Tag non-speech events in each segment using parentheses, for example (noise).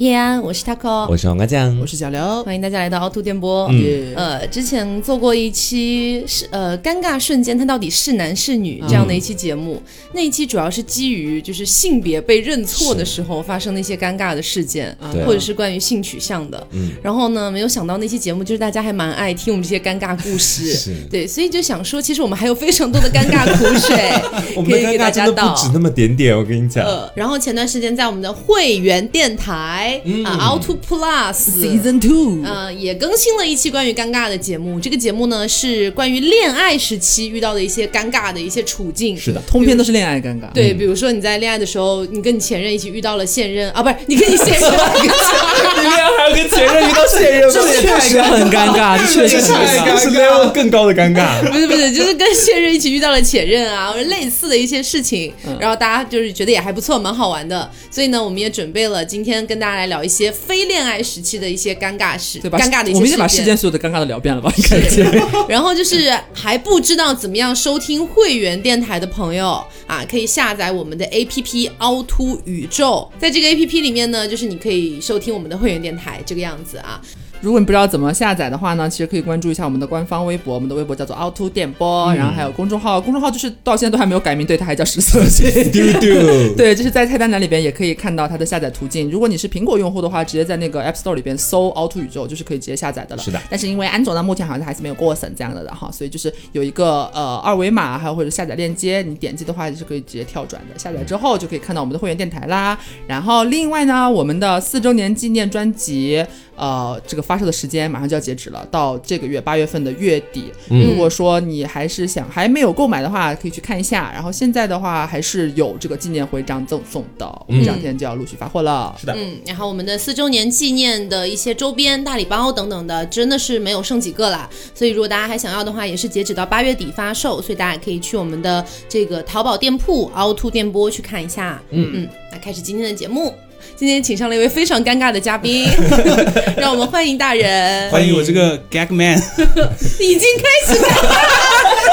叶安，我是 Taco，我是黄瓜酱，我是小刘，欢迎大家来到凹凸电波。嗯呃，之前做过一期是呃尴尬瞬间，他到底是男是女这样的一期节目。那一期主要是基于就是性别被认错的时候发生的一些尴尬的事件，啊或者是关于性取向的。嗯然后呢，没有想到那期节目就是大家还蛮爱听我们这些尴尬故事，(laughs) 是对，所以就想说，其实我们还有非常多的尴尬苦水 (laughs) 我们的可以给大尴尬真的家倒不。止那么点点，我跟你讲。呃，然后前段时间在我们的会员电台、嗯啊，Auto Plus Season Two，呃，也更新了一期关于尴尬的节目。这个节目呢是关于恋爱时期遇到的一些尴尬的一些处境。是的，通篇都是恋爱尴尬。对，比如说你在恋爱的时候，你跟你前任一起遇到了现任啊，不是你跟你现任，(laughs) 你恋爱还要跟前任遇到现任，(laughs) 这确实很尴尬，这确实很尴尬。这是 level 更高的尴尬。(laughs) 不是不是，就是跟现任一起遇到了前任啊，或者类似的一些事情，嗯然后大家就是觉得也还不错，蛮好玩的。所以呢，我们也准备了今天跟大家来聊一些非恋爱时期的一些尴尬事，对吧？尴尬的一些我们已经把事事件所有的尴尬都聊遍了吧？感觉。(laughs) 然后就是还不知道怎么样收听会员电台的朋友啊，可以下载我们的 APP 凹凸宇宙，在这个 APP 里面呢，就是你可以收听我们的会员电台这个样子啊。如果你不知道怎么下载的话呢，其实可以关注一下我们的官方微博，我们的微博叫做凹凸电波，然后还有公众号，公众号就是到现在都还没有改名，对，它还叫十色系。(laughs) 丢丢，(laughs) 对，就是在菜单栏里边也可以看到它的下载途径。如果你是苹果用户的话，直接在那个 App Store 里边搜“凹凸宇宙”，就是可以直接下载的了。是的但是因为安卓呢，目前好像还是没有过审这样的的哈，所以就是有一个呃二维码，还有或者下载链接，你点击的话也是可以直接跳转的。下载之后就可以看到我们的会员电台啦。然后另外呢，我们的四周年纪念专辑，呃，这个发售的时间马上就要截止了，到这个月八月份的月底。如果说你还是想还没有购买的话，可以去看一下。然后现在的话还是有这个纪念徽章赠送的，我们这两天就要陆续发货了。是的，嗯，然后我们的四周年纪念的一些周边、大礼包等等的，真的是没有剩几个了。所以如果大家还想要的话，也是截止到八月底发售，所以大家可以去我们的这个淘宝店铺凹凸电波去看一下。嗯嗯，那开始今天的节目。今天请上了一位非常尴尬的嘉宾，(laughs) 让我们欢迎大人。欢迎我这个 gag man，(laughs) 已经开始了吗？(laughs)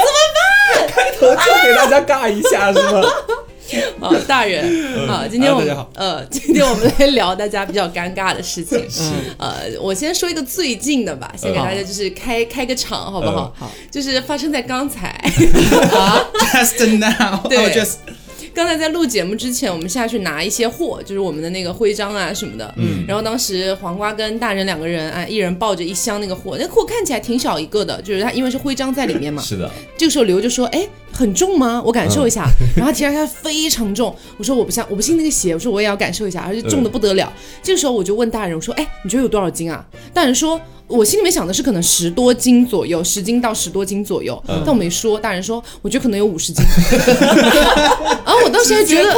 怎么办？开头就给大家尬一下是吗？啊，大人啊，今天我们呃，今天我们来聊大家比较尴尬的事情。呃，我先说一个最近的吧，先给大家就是开开个场，好不好？好，就是发生在刚才，just now，对 just 刚才在录节目之前，我们下去拿一些货，就是我们的那个徽章啊什么的。嗯，然后当时黄瓜跟大人两个人啊，一人抱着一箱那个货，那货看起来挺小一个的，就是它因为是徽章在里面嘛。是的，这个时候刘就说：“哎，很重吗？我感受一下。(laughs) 然后提上它非常重，我说我不像，我不信那个邪，我说我也要感受一下，而且重的不得了。这个时候我就问大人，我说：“哎，你觉得有多少斤啊？”大人说。我心里面想的是可能十多斤左右，十斤到十多斤左右，但我没说。大人说，我觉得可能有五十斤。(laughs) 然后我当时还觉得，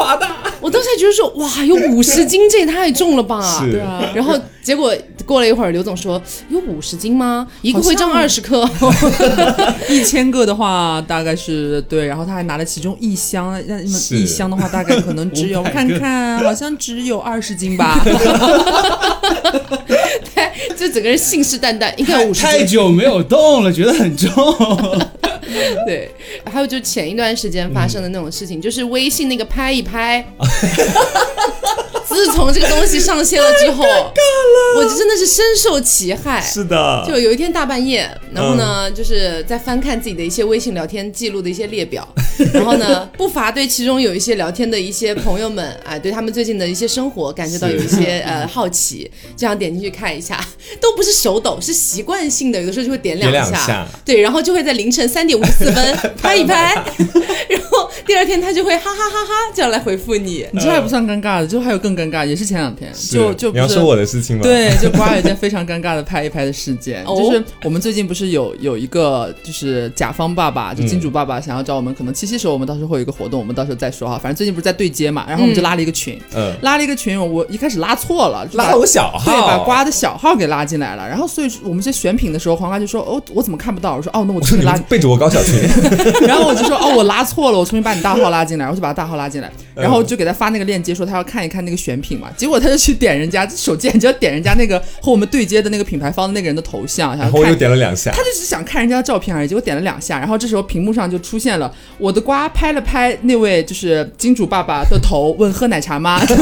我当时还觉得说，哇，有五十斤，这也太重了吧？是对啊，然后结果过了一会儿，刘总说有五十斤吗？一个徽章二十克。(laughs) 一千个的话大概是对，然后他还拿了其中一箱，那那么一箱的话大概可能只有 (laughs) 我看看，好像只有二十斤吧。(laughs) 就整个人信誓旦旦，应该五十。太久没有动了，觉得很重。对，还有就前一段时间发生的那种事情，就是微信那个拍一拍。(laughs) 自从这个东西上线了之后，(laughs) 我就真的是深受其害。是的，就有一天大半夜，然后呢，就是在翻看自己的一些微信聊天记录的一些列表，(laughs) 然后呢，不乏对其中有一些聊天的一些朋友们，啊，对他们最近的一些生活感觉到有一些 (laughs) 呃好奇，这样点进去看一下，都不是手抖，是习惯性的，有的时候就会点两点两下对，然后就会在凌晨三点五十四分拍一拍，然后第二天他就会哈哈哈哈这样来回复你。你这还不算尴尬的，就还有更尴尬，也是前两天，就就不是你要说我的事情吗？，对，就瓜有一件非常尴尬的拍一拍的事件，哦就是我们最近不是有有一个就是甲方爸爸，就金主爸爸想要找我们，可能七夕时候我们到时候会有一个活动，我们到时候再说哈。反正最近不是在对接嘛，然后我们就拉了一个群，嗯，拉了一个群，我一开始拉错了，拉我小号，对，把瓜的小号给拉进来了。然后所以我们在选品的时候，黄瓜就说：“哦，我怎么看不到？”我说：“哦，那我重新拉背着我搞小群，(laughs) 然后我就说哦，我拉错了，我重新把你大号拉进来，我就把他大号拉进来，嗯然后就给他发那个链接，说他要看一看那个选品嘛。结果他就去点人家手贱，就要点人家那个和我们对接的那个品牌方的那个人的头像，然后我又。点了两下他，就只想看人家的照片而已，结果点了两下，然后这时候屏幕上就出现了我的瓜拍了拍那位就是金主爸爸的头，问喝奶茶吗？(laughs) 他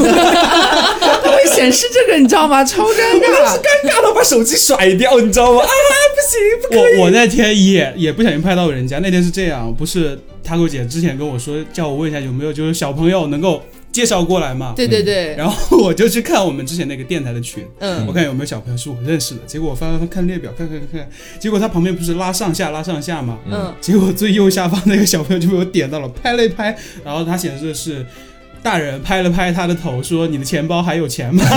会显示这个，你知道吗？超尴尬。尴尬到把手机甩掉，你知道吗？啊，不行，不可以。我我那天也也不小心拍到人家，那天是这样，不是 Taco 姐之前跟我说，叫我问一下有没有就是小朋友能够介绍过来嘛。对对对，然后我就去看我们之前那个电台的群，嗯我看有没有小朋友是我认识的。结果我翻翻翻看列表，看看看看，结果他旁边不是拉上下拉上下嘛，嗯，结果最右下方那个小朋友就被我点到了，拍了一拍，然后他显示的是大人拍了拍他的头，说你的钱包还有钱吗？(laughs)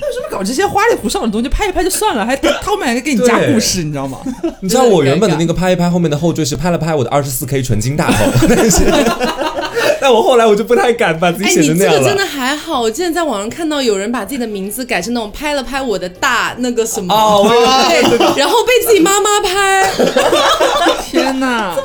为什么搞这些花里胡哨的东西？拍一拍就算了，还他们还给你加故事，你知道吗？(laughs) 你知道我原本的那个拍一拍后面的后缀是拍了拍我的二十四 K 纯金大头，但是，(laughs) 但我后来我就不太敢把自己哎，写你成那样了。这个真的还好，我之前在网上看到有人把自己的名字改成那种拍了拍我的大那个什么，哦，对，然后被自己妈妈拍，天哪！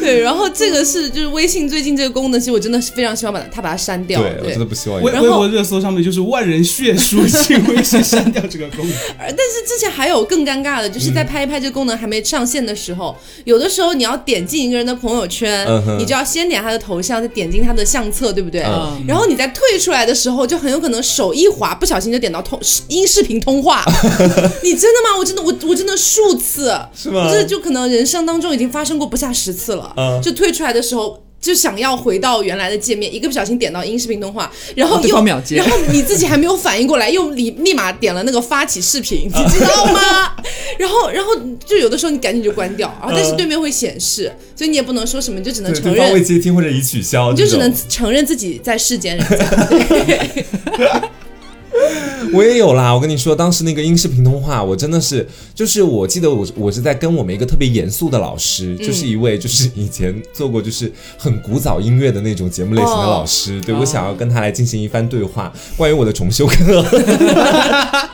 对，然后这个是就是微信最近这个功能，其实我真的是非常希望把它它把它删掉，对我真的不希望然后微微博热搜上面就是万人血书，请微信删掉这个功能。(laughs) 而但是之前还有更尴尬的，就是在拍一拍这个功能还没上线的时候，有的时候你要点进一个人的朋友圈，嗯你就要先点他的头像，再点进他的相册，对不对？嗯然后你再退出来的时候，就很有可能手一滑，不小心就点到通音视频通话。(laughs) 你真的吗？我真的我我真的数次，是吗这就可能人生当中已经发生过不下十次了。嗯就退出来的时候。就想要回到原来的界面，一个不小心点到音视频通话，然后对又方秒接然后你自己还没有反应过来，又立立马点了那个发起视频，(laughs) 你知道吗？然后然后就有的时候你赶紧就关掉，然后但是对面会显示，所以你也不能说什么，你就只能承认，未接听或者已取消，你就只能承认自己在世间人家。对，(laughs) 我也有啦。我跟你说，当时那个音视频通话，我真的是，就是我记得我我是在跟我们一个特别严肃的老师，嗯就是一位就是以前做过就是很古早音乐的那种节目类型的老师，对我想要跟他来进行一番对话，关于我的重修课。(laughs)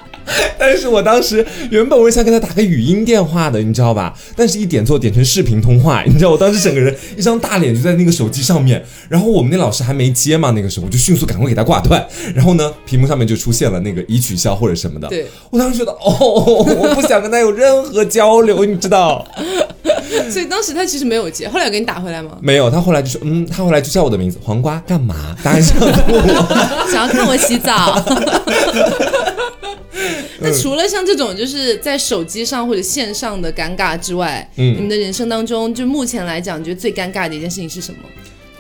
但是我当时原本我是想跟他打个语音电话的，你知道吧？但是一点错点成视频通话，你知道我当时整个人一张大脸就在那个手机上面，然后我们那老师还没接嘛，那个时候我就迅速赶快给他挂断，然后呢，屏幕上面就出现了那个已取消或者什么的。对，我当时觉得哦，我不想跟他有任何交流，你知道？(laughs) 所以当时他其实没有接，后来有给你打回来吗？没有，他后来就说，嗯，他后来就叫我的名字黄瓜干嘛？当然是我。(laughs) 想要看我洗澡。(laughs) 那除了像这种就是在手机上或者线上的尴尬之外，嗯你们的人生当中，就目前来讲，你觉得最尴尬的一件事情是什么？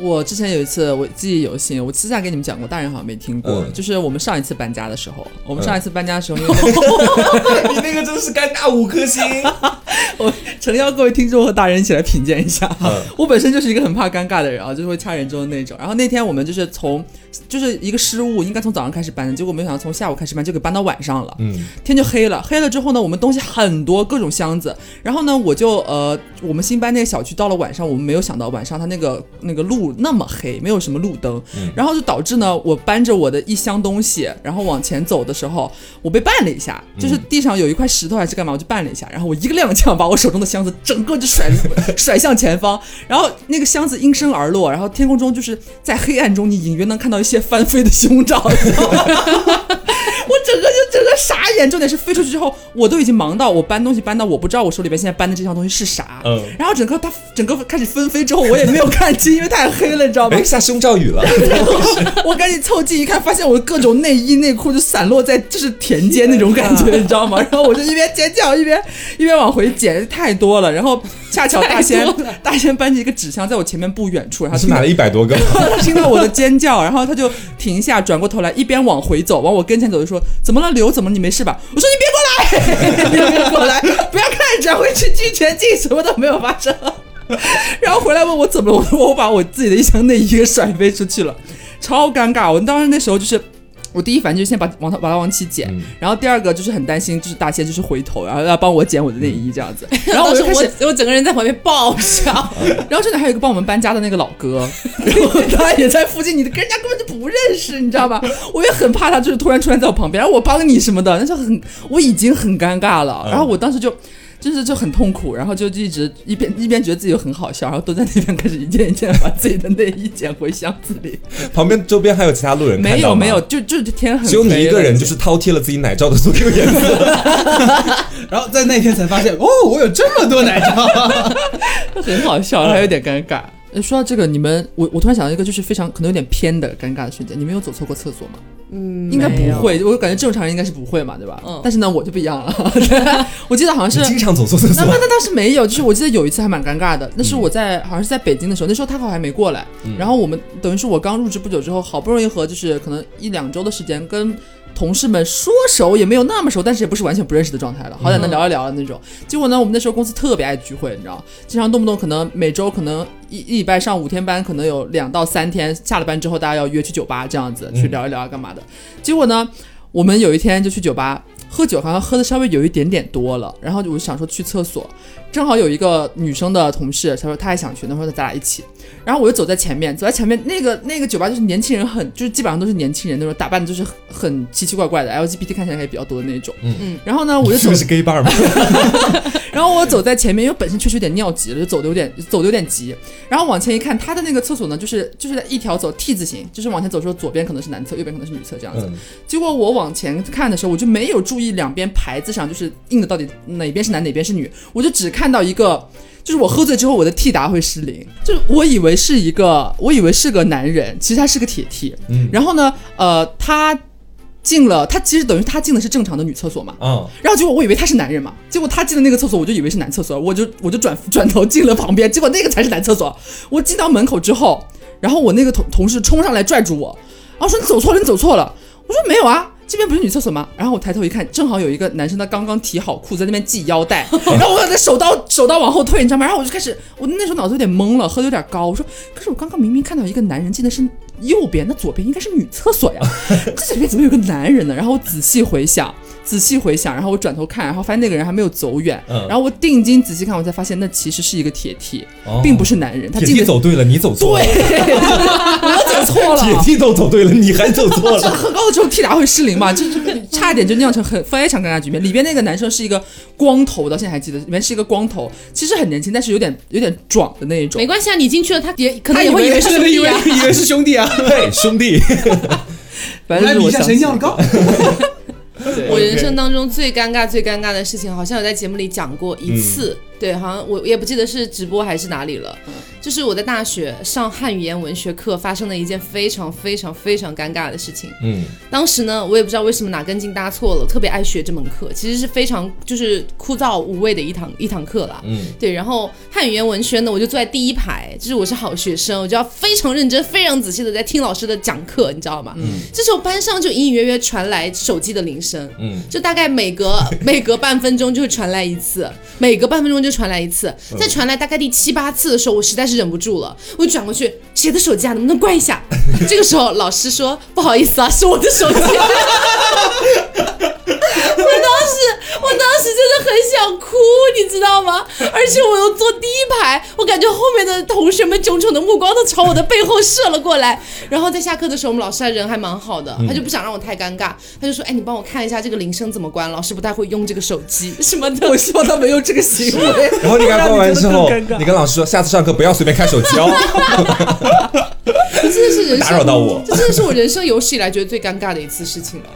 我之前有一次我记忆犹新，我私下跟你们讲过，大人好像没听过。嗯就是我们上一次搬家的时候，我们上一次搬家的时候，因为你 (laughs) (laughs) 那个真的是尴尬五颗星。我诚邀各位听众和大人一起来品鉴一下。嗯我本身就是一个很怕尴尬的人啊，就是会掐人中的那种。然后那天我们就是从就是一个失误，应该从早上开始搬的，结果没想到从下午开始搬就给搬到晚上了。嗯天就黑了，黑了之后呢，我们东西很多，各种箱子。然后呢，我就呃，我们新搬那个小区到了晚上，我们没有想到晚上它那个那个路那么黑，没有什么路灯，然后就导致呢，我搬着我的一箱东西，然后往前走的时候，我被绊了一下，就是地上有一块石头还是干嘛，我就绊了一下，然后我一个踉跄把我手中的箱子整个就甩 (laughs) 甩向前方，然后那个箱子应声而落，然后天空中就是在黑暗中，你隐约能看到一些翻飞的胸罩。我 (laughs) 整个就整个傻眼，重点是飞出去之后，我都已经忙到我搬东西搬到我不知道我手里边现在搬的这箱东西是啥，嗯然后整个它整个开始纷飞之后，我也没有看清，因为太黑了，你知道吗哎，？下胸罩雨了。(laughs) 我赶紧凑近一看，发现我的各种内衣内裤就散落在就是田间那种感觉，你知道吗？然后我就一边尖叫一边 (laughs) 一边往回捡，太多了。然后恰巧大仙大仙搬起一个纸箱在我前面不远处，然后他是买了一百多个。他 (laughs) 听到我的尖叫，然后他就停下，转过头来，一边往回走，往我跟前走，就说：“怎么了，刘？怎么？你没事吧？”我说：“你别过来，(laughs) 你别过来，不要看，转回去，继续前进，什么都没有发生。(laughs) ”然后回来问我怎么了，我说我把我自己的一箱内衣给甩飞出去了，超尴尬。我当时那时候就是。我第一反应就是先把往他把他往起捡，嗯然后第二个就是很担心，就是大仙就是回头，然后要帮我捡我的内衣这样子，(laughs) 然后我就开始我我整个人在旁边爆笑，(laughs) 然后这里还有一个帮我们搬家的那个老哥，(laughs) 然后他也在附近，你跟人家根本就不认识，你知道吧？我也很怕他就是突然出现在我旁边，然后我帮你什么的，那就很我已经很尴尬了。然后我当时就。就是就很痛苦，然后就一直一边一边觉得自己很好笑，然后都在那边开始一件一件把自己的内衣捡回箱子里。旁边周边还有其他路人看到吗没有没有，，就就天很只有你一个人，就是饕餮了自己奶罩的所有颜色。(laughs) (laughs) 然后在那天才发现，哦，我有这么多奶罩。(laughs) 很好笑，还有点尴尬。呃说到这个，你们我我突然想到一个，就是非常可能有点偏的尴尬的瞬间。你们有走错过厕所吗？嗯，应该不。会，我感觉正常人应该是不会嘛，对吧？嗯但是呢，我就不一样了。(laughs) 我记得好像是经常走错厕所那那，那倒是没有，就是我记得有一次还蛮尴尬的，那是我在、好像是在北京的时候，那时候他好像还没过来，然后我们等于是我刚入职不久之后，好不容易和就是可能一两周的时间跟。同事们说熟也没有那么熟，但是也不是完全不认识的状态了，好歹能聊一聊的那种。结果呢，我们那时候公司特别爱聚会，你知道，经常动不动可能每周可能一一礼拜上五天班，可能有两到三天下了班之后，大家要约去酒吧这样子去聊一聊啊干嘛的。结果呢，我们有一天就去酒吧喝酒，好像喝的稍微有一点点多了，然后我就想说去厕所，正好有一个女生的同事，她说她也想去，那说咱俩一起，然后我就走在前面，走在前面那个那个酒吧就是年轻人很，就是基本上都是年轻人那种打扮的就是很很奇奇怪怪的，LGBT 看起来也比较多的那种，嗯嗯，然后呢我就走是不是 gay bar 吗？然后我走在前面，因为本身确实有点尿急了，就走的有点走的有点急。然后往前一看，他的那个厕所呢，就是就是在一条走 T 字形，就是往前走的时候，左边可能是男厕，右边可能是女厕这样子。嗯结果我往前看的时候，我就没有注意两边牌子上就是印的到底哪边是男哪边是女，我就只看到一个。就是我喝醉之后，我的 T 达会失灵，就是我以为是一个，我以为是个男人，其实他是个铁 T。嗯然后呢，呃，他进了，他其实等于他进的是正常的女厕所嘛，嗯，然后结果我以为他是男人嘛，结果他进的那个厕所，我就以为是男厕所，我就我就转 (laughs) 转头进了旁边，结果那个才是男厕所。我进到门口之后，然后我那个同同事冲上来拽住我，然后说你走错了，你走错了。我说没有啊，这边不是女厕所吗？然后我抬头一看，正好有一个男生他刚刚提好裤子在那边系腰带，(laughs) 然后我在手刀手刀往后退，你知道吗？然后我就开始，我那时候脑子有点懵了，喝的有点高。我说，可是我刚刚明明看到一个男人进的是右边，那左边应该是女厕所呀，这里面怎么有个男人呢？然后我仔细回想。仔细回想，然后我转头看，然后发现那个人还没有走远，嗯然后我定睛仔细看，我才发现那其实是一个铁梯，哦并不是男人，他铁进的梯走对了，你走错了。对，(laughs) 我走错了，铁梯都走对了，你还走错这了。喝高了之后踢打会失灵嘛，就是差一点就酿成很非常尴尬局面。里边那个男生是一个光头到，现在还记得，里面是一个光头，其实很年轻，但是有点有点壮的那一种没。关系啊，你进去了，他也可能也会以为是以为兄弟啊。以为是兄弟啊，(laughs) 对，兄弟，(laughs) 反正来比一下是我想起谁尿的高。对我人生当中最尴尬、最尴尬的事情，好像有在节目里讲过一次。对，好像我也不记得是直播还是哪里了。就是我在大学上汉语言文学课发生了一件非常非常非常尴尬的事情。嗯，当时呢，我也不知道为什么哪根筋搭错了，特别爱学这门课，其实是非常就是枯燥无味的一堂一堂课啦。嗯，对，然后汉语言文学呢，我就坐在第一排，就是我是好学生，我就要非常认真、非常仔细的在听老师的讲课，你知道吗？嗯，这时候班上就隐隐约约传来手机的铃声，嗯，就大概每隔每隔半分钟就会传来一次，每隔半分钟就传来一次，在传来大概第七八次的时候，我实在是忍不住了，我就转过去，谁的手机啊？能不能关一下？这个时候老师说不好意思啊，是我的手机。(laughs) 我当时，我当时真的很想哭，你知道吗？而且我又坐第一排，我感觉后面的同学们炯炯的目光都朝我的背后射了过来。然后在下课的时候，我们老师还人还蛮好的，他就不想让我太尴尬，他就说：“哎，你帮我看一下这个铃声怎么关，老师不太会用这个手机 (laughs) 什么的。”我希望他没有这个行为。然后你给他关完之后你跟老师说，下次上课不要随便看手机哦，(laughs) 这 (laughs) 真的是人生打扰到我。这真的是我人生有史以来觉得最尴尬的一次事情了。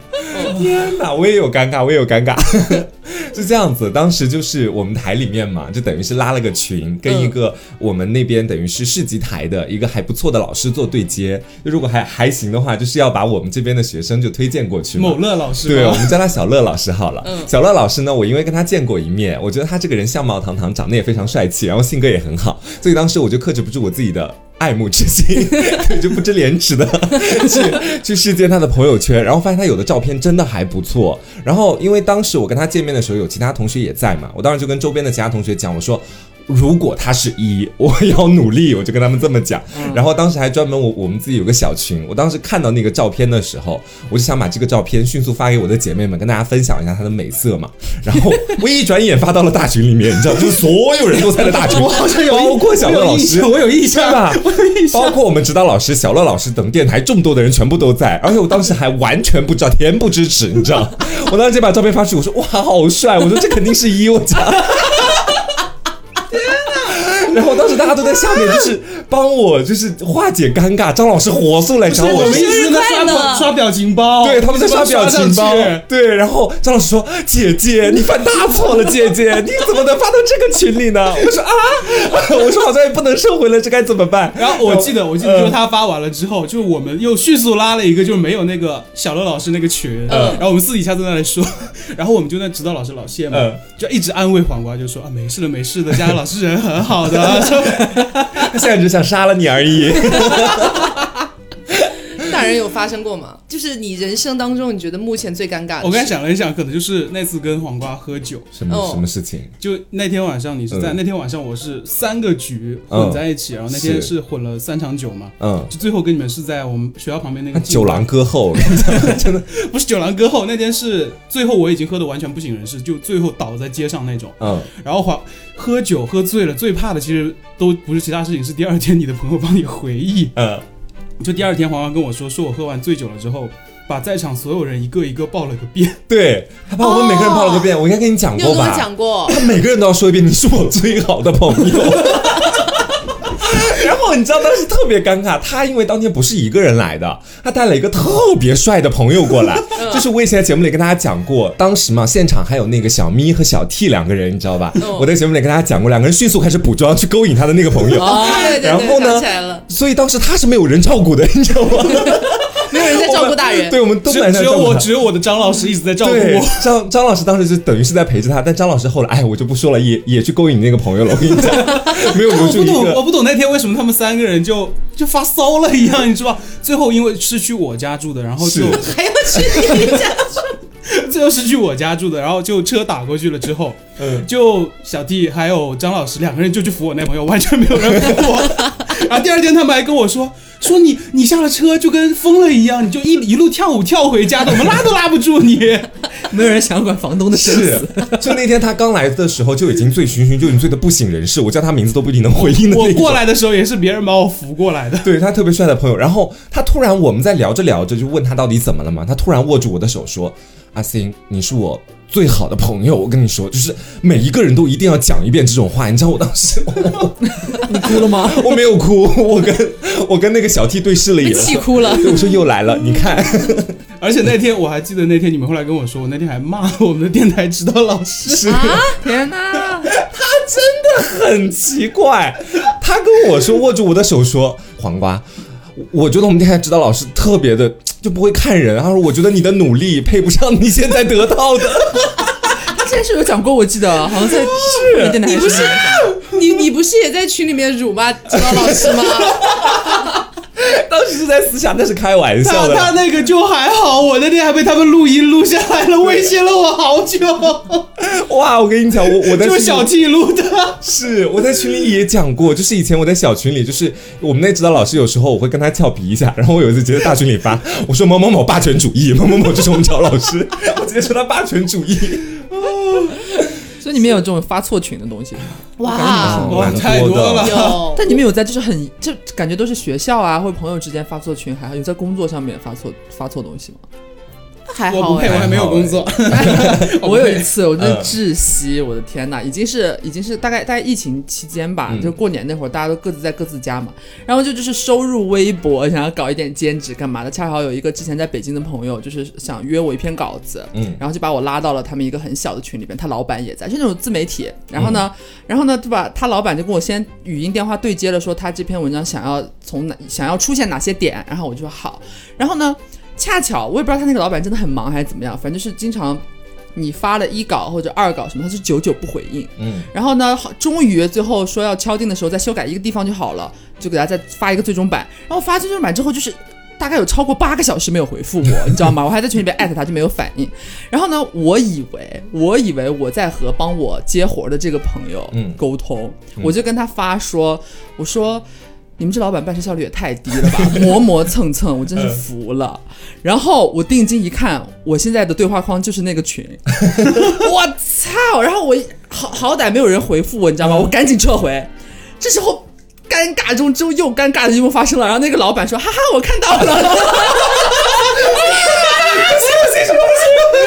天哪，我也有尴尬，我也有尴尬。(laughs) 是这样子，当时就是我们台里面嘛，就等于是拉了个群，跟一个我们那边等于是市级台的一个还不错的老师做对接。就如果还还行的话，就是要把我们这边的学生就推荐过去。某乐老师对，我们叫他小乐老师好了。小乐老师呢，我因为跟他见过一面，我觉得他这个人相貌堂堂，长得也非常帅气，然后性格也很好，所以当时我就克制不住我自己的。爱慕之心，(laughs) 就不知廉耻的 (laughs) 去去试见他的朋友圈，然后发现他有的照片真的还不错。然后因为当时我跟他见面的时候，有其他同学也在嘛，我当时就跟周边的其他同学讲，我说。如果他是一，(laughs) 我要努力，我就跟他们这么讲。然后当时还专门我我们自己有个小群，我当时看到那个照片的时候，我就想把这个照片迅速发给我的姐妹们，跟大家分享一下它的美色嘛。(laughs) 然后我一转眼发到了大群里面，你知道，就是所有人都在了大群，(laughs) 我好像有包括小乐老师，我有印象，吧？我有印象，包括我们指导老师、小乐老师等电台众多的人全部都在，而且我当时还完全不知道，恬不知耻，你知道？我当时就把照片发出去，我说哇，好帅！我说这肯定是一，我讲。然后当时大家都在下面，就是帮我，就是化解尴尬。张老师火速来找我我们一直在生日快乐刷刷表情包，对，他们在刷表情包对，然后张老师说：“姐姐，你犯大错了，姐姐，你怎么能发到这个群里呢？”我说：“啊，(laughs) 我说好像也不能收回了，这该怎么办？”然后我记得，我记得就是他发完了之后，就是我们又迅速拉了一个，就是没有那个小乐老师那个群，然后我们私底下在那里说，(laughs) 然后我们就那指导老师老谢嘛嗯，就一直安慰黄瓜，就说啊没事的没事的，佳佳老师人很好的，说他 (laughs) 现在只想杀了你而已。大人有发生过吗？就是你人生当中你觉得目前最尴尬的事？我刚才想了一下，可能就是那次跟黄瓜喝酒，什么哦什么事情？就那天晚上你是在、嗯那天晚上我是三个局混在一起，然后那天是是混了三场酒嘛，嗯，就最后跟你们是在我们学校旁边那个酒廊歌后，真的 (laughs) 不是酒廊歌后，那天是最后我已经喝的完全不省人事，就最后倒在街上那种。嗯，然后黄喝酒喝醉了，最怕的其实都不是其他事情，是第二天你的朋友帮你回忆。嗯，就第二天黄黄跟我说，说我喝完醉酒了之后，把在场所有人一个一个报了个遍。对他把我们每个人报了个遍，我应该跟你讲你有跟我过吧？讲过，他每个人都要说一遍，你是我最好的朋友。(laughs) 你知道当时特别尴尬，他因为当天不是一个人来的，他带了一个特别帅的朋友过来。(laughs) 就是我以前在节目里跟大家讲过，当时嘛现场还有那个小咪和小 T 两个人，你知道吧？嗯我在节目里跟大家讲过，两个人迅速开始补妆去勾引他的那个朋友。然后呢所以当时他是没有人照顾的，你知道吗？(laughs) 没有人在照顾大人。对，我们都只来只有我，只有我的张老师一直在照顾我。，张张老师当时就等于是在陪着他，但张老师后来，哎，我就不说了，也也去勾引那个朋友了。我跟你讲，没有留住一我不懂，我。不懂那天为什么他们三个人就就发骚了一样，你知道吧？最后因为是去我家住的，然后就还要去你家最后是去我家住的，然后就车打过去了之后，嗯，就小弟还有张老师两个人就去扶我那朋友，完全没有人扶我。(laughs) 然后第二天他们还跟我说说你你下了车就跟疯了一样，你就一一路跳舞跳回家的，我们拉都拉不住你。(laughs) 没有人想管房东的生死。，就那天他刚来的时候就已经醉醺醺，就已经醉得不省人事，我叫他名字都不一定能回应的。我过来的时候也是别人把我扶过来的。对他特别帅的朋友，然后他突然我们在聊着聊着就问他到底怎么了嘛，他突然握住我的手说：“阿星，你是我最好的朋友，我跟你说，就是每一个人都一定要讲一遍这种话。”你知道我当时 (laughs) 你哭了吗？(laughs) 我没有哭，我跟我跟那个小 T 对视了一眼，气哭了。我说又来了，你看，(laughs) 而且那天我还记得那天你们后来跟我说，我那天还骂了我们的电台指导老师。啊天哪！很奇怪。他跟我说握住我的手说：“黄瓜，我觉得我们电台指导老师特别的就不会看人。他说我觉得你的努力配不上你现在得到的。(laughs) 他之前是有讲过，我记得好像在是你不是你你不是也在群里面辱骂指导老师吗？(laughs) 当时是在私下，那是开玩笑他他。那个就还好，我那天还被他们录音录下来了，威胁了我好久，(laughs) 哇，我跟你讲，我我在就是小 T 录的。是我在群里也讲过，就是以前我在小群里，就是我们那指导老师有时候我会跟他俏皮一下，然后我有一次直接大群里发，我说某某某霸权主义，某某某就是我们找老师，我直接说他霸权主义。所以你们有这种发错群的东西，哇，哇蛮太多了。有，但你们有在就是很就感觉都是学校啊或者朋友之间发错群，还有在工作上面发错发错东西吗？还我不配，我还没有工作。(laughs) 我有一次，我真的嗯窒息，我的天呐，已经是已经是大概大概疫情期间吧，嗯。就过年那会儿，大家都各自在各自家嘛，然后就就是收入微薄，想要搞一点兼职干嘛的，恰好有一个之前在北京的朋友，就是想约我一篇稿子，嗯。然后就把我拉到了他们一个很小的群里边，他老板也在，就那种自媒体，然后呢，然后呢，对吧？他老板就跟我先语音电话对接了，说他这篇文章想要从哪想要出现哪些点，然后我就说好，然后呢，恰巧我也不知道他那个老板真的很忙还是怎么样，反正就是经常你发了一稿或者二稿什么，他是久久不回应。嗯，然后呢，好终于最后说要敲定的时候再修改一个地方就好了，就给他再发一个最终版。然后发最终版之后就是。大概有超过八个小时没有回复我，你知道吗？我还在群里边艾特他，就没有反应。(laughs) 然后呢，我以为我以为我在和帮我接活的这个朋友嗯沟通，我就跟他发说，我说你们这老板办事效率也太低了吧，(laughs) 磨磨蹭蹭，我真是服了。然后我定睛一看，我现在的对话框就是那个群，(laughs) 我操！然后我好好歹没有人回复我，你知道吗？我赶紧撤回。这时候尴尬中之后又尴尬的一幕发生了，然后那个老板说：“哈哈，我看到了。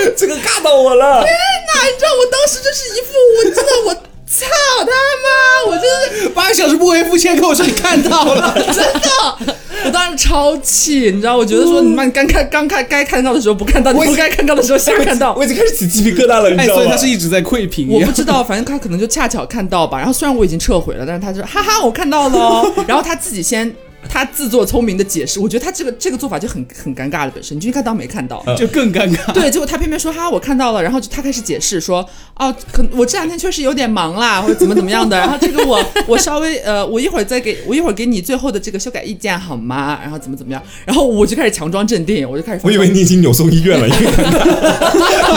(laughs) 这个尬到我了。天哪你知道我当时就是一副我真的我操他妈，我真是八个小时不回复，先跟我说你看到了，(laughs) 真的，我当时超超气，你知道？我觉得说你妈，你刚看刚看该看到的时候不看到，你不该看到的时候瞎看到。我已经开始起鸡皮疙瘩了，你哎，知道吗？所以他是一直在窥屏我不。知道，反正他可能就恰巧看到吧。然后虽然我已经撤回了，但是他就哈哈，我看到了哦。然后他自己先他自作聪明的解释，我觉得他这个这个做法就很很尴尬的本身，你就应该当没看到。就更尴尬。对，结果他偏偏说哈，我看到了，然后就他开始解释说，哦，可我这两天确实有点忙啦，或者怎么怎么样的，(laughs) 然后这个我我稍微呃，我一会儿再给我一会儿给你最后的这个修改意见好吗？然后怎么怎么样，然后我就开始强装镇定，我就开始我以为你已经扭送医院了，因为已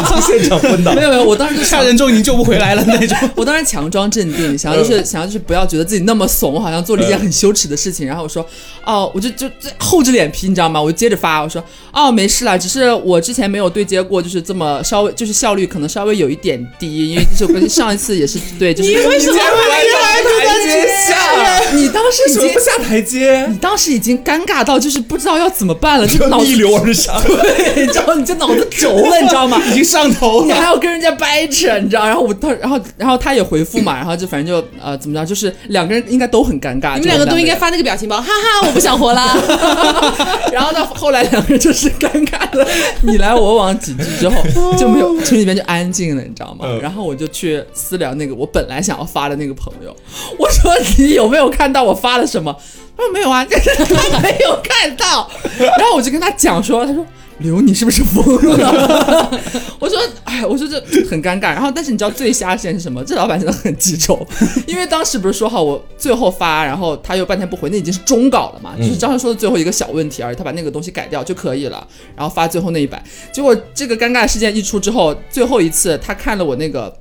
经现场昏倒 (laughs) 没。有没有，我当时就杀人之后已经救不回来了那种。我当时强装镇定，想要就是想要就是不要觉得自己那么怂，好像做了一件很羞耻的事情。然后我说，哦，我就就就厚着脸皮，你知道吗？我就接着发，我说，哦，没事啦，只是我之前没有对接过，就是这么稍微就是效率可能稍微有一点低，因为就跟上一次也是对，就是你为什么还在台阶下？你当时已经为什么不。下台阶？你当时已经尴尬到就是不知道要怎么办了，就脑子就逆流而上。(laughs) 对，你知道，你就脑子 (laughs) 轴了，你知道吗？已经上头了。你还要跟人家掰扯，你知道？然后我当，然后然后他也回复嘛，然后就反正就呃怎么着，就是两个人应该都很尴尬。你们两个都应该发那个表情包，哈哈，我不想活啦。我们两个。然后到后来两个人就是尴尬的你来我往几句之后就没有群里面就安静了，你知道吗？嗯然后我就去私聊那个我本来想要发的那个朋友，我说你有没有看到我发了什么？他说没有啊，(laughs) 他没有看到。然后我就跟他讲说，他说。刘，你是不是疯了？(laughs) 我说，哎，我说这很尴尬。然后，但是你知道最瞎线是什么？这老板真的很记仇，(laughs) 因为当时不是说好我最后发，然后他又半天不回，那已经是终稿了嘛，就是张翰说的最后一个小问题而已，他把那个东西改掉就可以了，然后发最后那一版。结果这个尴尬事件一出之后，最后一次他看了我那个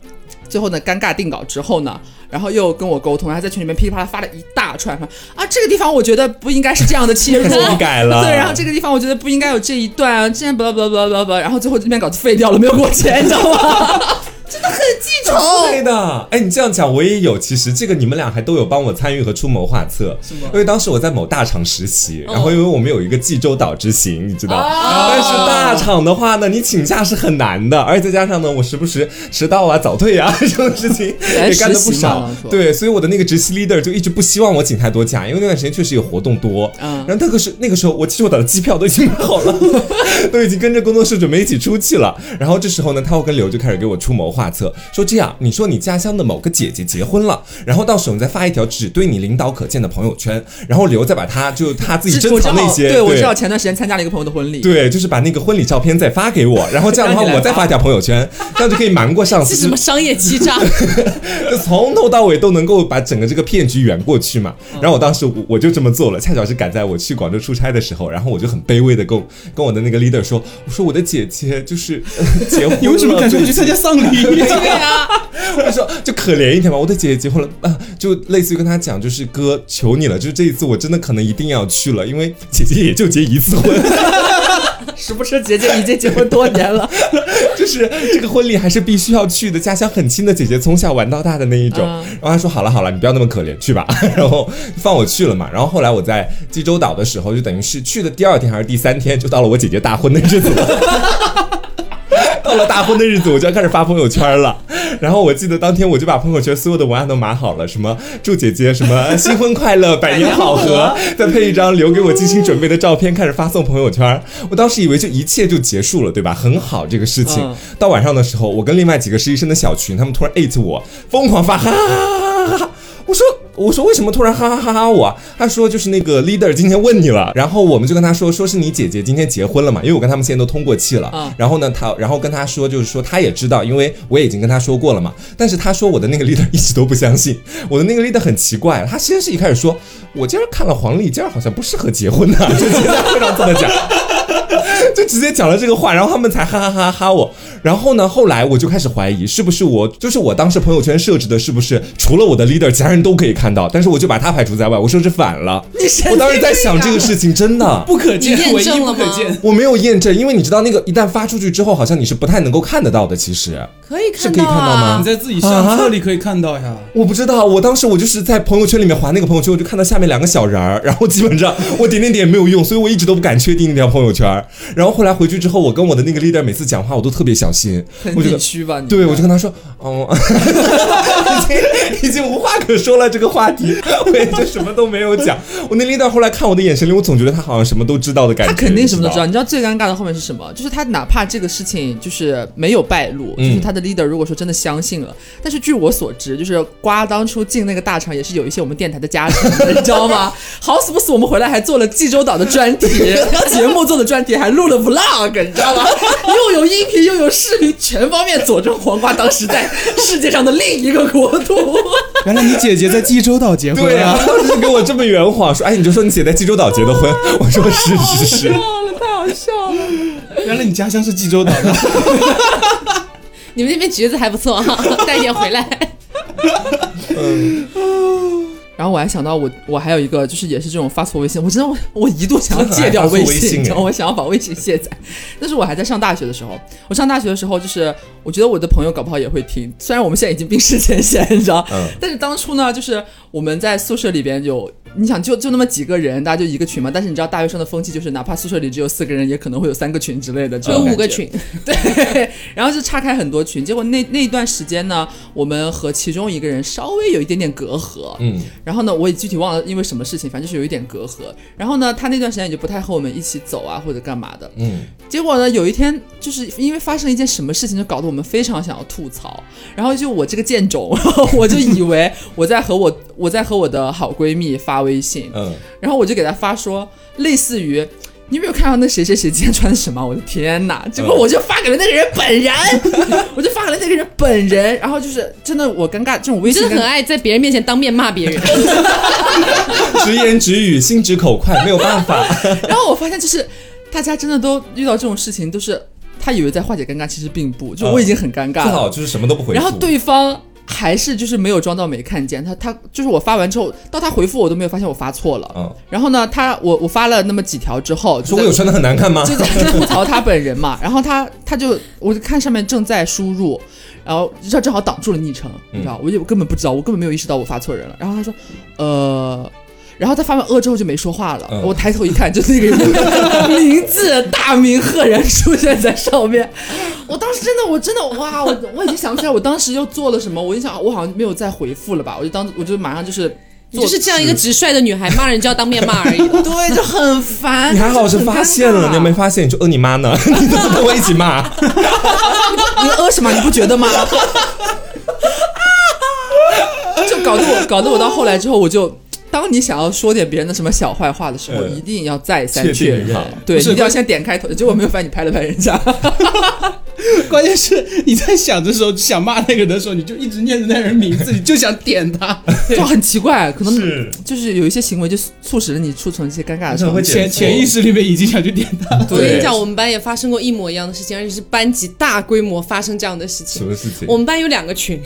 最后呢尴尬定稿之后呢，然后又跟我沟通，然后在群里面噼里啪啦发了一大串，说啊这个地方我觉得不应该是这样的切入，(laughs) 更改了 (laughs) 对，然后这个地方我觉得不应该有这一段啊，之前巴拉巴拉巴拉巴拉巴拉，然后最后这篇稿子废掉了，没有给我钱，你知道吗？(laughs) 记仇。对的，哎，你这样讲我也有。其实这个你们俩还都有帮我参与和出谋划策，因为当时我在某大厂实习，然后因为我们有一个济州岛之行，你知道，但是大厂的话呢，你请假是很难的，而且再加上呢，我时不时迟到啊、早退啊这种事情 (laughs) 也干的不少。对，所以我的那个直系 leader 就一直不希望我请太多假，因为那段时间确实有活动多。嗯。然后那个是那个时候我济州岛的机票都已经买好了，(laughs) 都已经跟着工作室准备一起出去了。然后这时候呢，他会跟刘就开始给我出谋划策，说这样，你说你家乡的某个姐姐结婚了，然后到时候你再发一条只对你领导可见的朋友圈，然后刘再把他就他自己珍藏那些，对我知道前段时间参加了一个朋友的婚礼，对，就是把那个婚礼照片再发给我，(laughs) 然后这样的话我再发一条朋友圈，这样就可以瞒过上司，(laughs) 这是什么商业欺诈？(laughs) 就从头到尾都能够把整个这个骗局圆过去嘛。然后我当时我我就这么做了，恰巧是赶在我去广州出差的时候，然后我就很卑微的跟跟我的那个 leader 说，我说我的姐姐就是、呃结婚了，你为什么感觉我去参加丧礼？对啊，(laughs) 我说就可怜一点吧，我的姐姐结婚了啊、就类似于跟他讲，就是哥求你了，就是这一次我真的可能一定要去了，因为姐姐也就结一次婚，是不是姐姐已经结婚多年了？就是这个婚礼还是必须要去的，家乡很亲的姐姐，从小玩到大的那一种。嗯然后他说好了好了，你不要那么可怜，去吧。(laughs) 然后放我去了嘛。然后后来我在济州岛的时候，就等于是去的第二天还是第三天，就到了我姐姐大婚的日子了。到了大婚的日子，我就要开始发朋友圈了。然后我记得当天我就把朋友圈所有的文案都码好了，什么祝姐姐什么新婚快乐、百年好合，再配一张留给我精心准备的照片，开始发送朋友圈。我当时以为就一切就结束了，对吧？很好，这个事情。嗯到晚上的时候，我跟另外几个实习生的小群，他们突然艾特我，疯狂发哈哈哈哈哈哈。我说我说为什么突然哈哈哈哈我？他说就是那个 leader 今天问你了，然后我们就跟他说，说是你姐姐今天结婚了嘛，因为我跟他们现在都通过气了。嗯然后呢，他然后跟他说，就是说他也知道，因为我也已经跟他说过了嘛。但是他说我的那个 leader 一直都不相信，我的那个 leader 很奇怪，他先是一开始说，我今儿看了黄历，今儿好像不适合结婚呐、就直接在会上这么讲。直接讲了这个话，然后他们才哈哈哈哈我。然后呢，后来我就开始怀疑，是不是我就是我当时朋友圈设置的，是不是除了我的 leader，其他人都可以看到，但是我就把他排除在外，我设置反了。你我当时在想这个事情，真的。不可见，唯一不可见。我没有验证，因为你知道那个一旦发出去之后，好像你是不太能够看得到的。其实可以看是可以看到吗你在自己相册里可以看到呀。我不知道，我当时我就是在朋友圈里面划那个朋友圈，我就看到下面两个小人儿，然后基本上我点点点没有用，所以我一直都不敢确定那条朋友圈。然后后后来回去之后，我跟我的那个 leader 每次讲话，我都特别小心，很我觉得隐虚吧？你对，我就跟他说，哦，已 (laughs) 经已经无话可说了，这个话题，我也就什么都没有讲。我那 leader 后来看我的眼神里，我总觉得他好像什么都知道的感觉。他肯定什么都知道。你你知道最尴尬的后面是什么？就是他哪怕这个事情就是没有败露，嗯就是他的 leader 如果说真的相信了，但是据我所知，就是瓜当初进那个大厂也是有一些我们电台的加成的，你知道吗？(laughs) 好死不死，我们回来还做了济州岛的专题，(laughs) 节目做的专题，还录了 vlog，你知道吗？(laughs) 又有音频又有视频，全方面佐证黄瓜当时在世界上的另一个国度。(laughs) 原来你姐姐在济州岛结婚对呀、啊？当时就给我这么圆谎，说，哎，你就说你姐在济州岛结的婚，(laughs) 我说是是是。太好笑了！原来你家乡是济州岛的。你们那边橘子还不错哈，带点回来。然后我还想到我我还有一个就是也是这种发错微信，我真的我我一度想要戒掉微信信，(laughs) 你知道我想要把微信卸载。但是我还在上大学的时候，我上大学的时候就是我觉得我的朋友搞不好也会听，虽然我们现在已经冰释前嫌，你知道，嗯但是当初呢，就是我们在宿舍里边有。你想就就那么几个人，大家就一个群嘛。但是你知道大学生的风气就是，哪怕宿舍里只有四个人，也可能会有三个群之类的，这有五个群，(laughs) 对，然后就岔开很多群，结果那那一段时间呢，我们和其中一个人稍微有一点点隔阂，嗯，然后呢，我也具体忘了因为什么事情，反正就是有一点隔阂。然后呢，他那段时间也就不太和我们一起走啊，或者干嘛的。嗯，结果呢，有一天就是因为发生了一件什么事情，就搞得我们非常想要吐槽。然后就我这个贱种，(laughs) 我就以为我在和我我在和我的好闺蜜发微信，嗯，然后我就给他发说，类似于。你有没有看到那谁谁谁今天穿的什么？我的天哪！结果我就发给了那个人本人，(laughs) 我就发给了那个人本人，然后就是真的我尴尬，这种微信真的很爱在别人面前当面骂别人。(laughs) 直言直语，心直口快，没有办法。然后我发现，就是大家真的都遇到这种事情，都是他以为在化解尴尬，其实并不，就我已经很尴尬最好了。就是什么都不回复。然后对方还是就是没有装到没看见，他他就是我发完之后，到他回复我都没有发现我发错了。嗯然后呢，他我我发了那么几条之后，说我有穿的很难看吗？就在 (laughs) 吐槽他本人嘛，然后他他就我就看上面正在输入，然后这正好挡住了昵称，你知道，我就根本不知道，我根本没有意识到我发错人了。然后他说，呃。然后他发完呃之后就没说话了，嗯我抬头一看，就是那个人的 (laughs) 名字大名赫然出现在上面。(laughs) 我当时真的，我真的哇，我我已经想不起来我当时又做了什么，我就想我好像没有再回复了吧，我就当我就马上就是你就是这样一个直率的女孩，骂人就要当面骂而已。(laughs) 对，就很烦。你还好是发现了，你又没发现，你就呃你妈呢？你怎么跟我一起骂？你呃什么？你不觉得吗？就搞得我搞得我到后来之后，我就。当你想要说点别人的什么小坏话的时候，嗯一定要再三确确认，对，你一定要先点开头。结果没有发现你拍了拍人家，(laughs) (laughs) 关键是你在想的时候，想骂那个人的时候，你就一直念着那人名字，你就想点他。(laughs) 就很奇怪，可能是就是有一些行为就促使了你促成这些尴尬的场景。会点错潜潜意识里面已经想去点他。对我跟你讲，我们班也发生过一模一样的事情，而且是班级大规模发生这样的事情什情。么事情？我们班有两个群，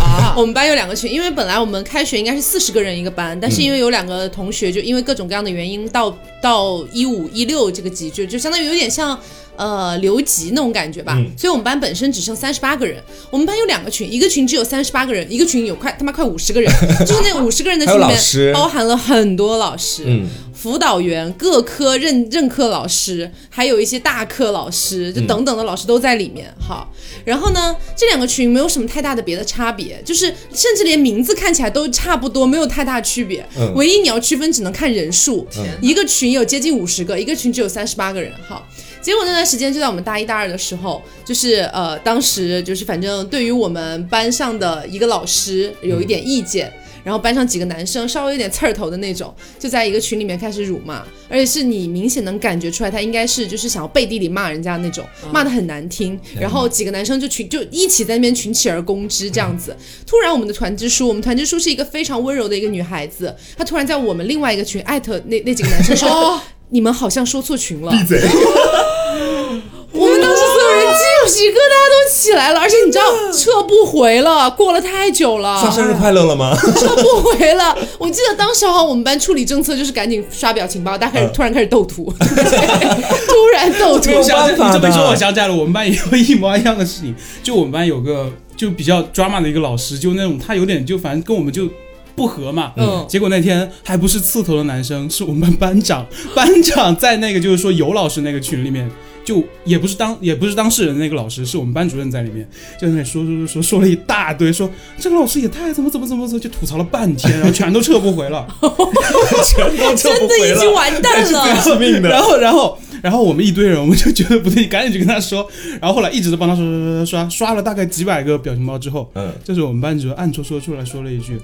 啊，(laughs) 我们班有两个群，因为本来我们开学应该是四十个人一个班，但是因为有两个同学就因为各种各样的原因到到一五一六这个级，就就相当于有点像。呃，留级那种感觉吧，嗯所以我们班本身只剩三十八个人。我们班有两个群，一个群只有三十八个人，一个群有快他妈快五十个人，(laughs) 就是那五十个人的群里面包含了很多老师，嗯，辅导员、各科任任课老师，还有一些大课老师，就等等的老师都在里面。好，然后呢，这两个群没有什么太大的别的差别，就是甚至连名字看起来都差不多，没有太大区别。嗯唯一你要区分只能看人数，一个群有接近五十个，一个群只有三十八个人。好。结果那段时间就在我们大一大二的时候，就是呃，当时就是反正对于我们班上的一个老师有一点意见，然后班上几个男生稍微有点刺儿头的那种，就在一个群里面开始辱骂，而且是你明显能感觉出来他应该是就是想要背地里骂人家的那种，骂的很难听，然后几个男生就群就一起在那边群起而攻之这样子。突然我们的团支书，我们团支书是一个非常温柔的一个女孩子，她突然在我们另外一个群艾特那那几个男生说。(laughs) 你们好像说错群了。闭嘴！(laughs) (laughs) 我们当时所有人鸡皮疙瘩都起来了，而且你知道撤不回了，过了太久了，刷生日快乐了吗？(laughs) 撤不回了。我记得当时好像我们班处理政策就是赶紧刷表情包，大家开始、嗯突然开始斗图，(laughs) 突然斗图你这么说，我想起来了，我们班也有一模一样的事情。就我们班有个就比较 drama 的一个老师，就那种他有点就反正跟我们就不合嘛。嗯结果那天还不是刺头的男生，是我们班班长。班长在那个就是说尤老师那个群里面就也不是当也不是当事人的那个老师，是我们班主任在里面，就在那里说说说说说了一大堆，说这个老师也太怎么怎么怎么怎么，就吐槽了半天，然后全都撤不回了。(laughs) 全都撤真不回了的已经完蛋了。致命的。然后，然后，然后我们一堆人，我们就觉得不对，赶紧去跟他说。然后后来一直都帮他刷刷刷刷刷了大概几百个表情包之后，嗯，就是我们班主任暗戳戳出来说了一句。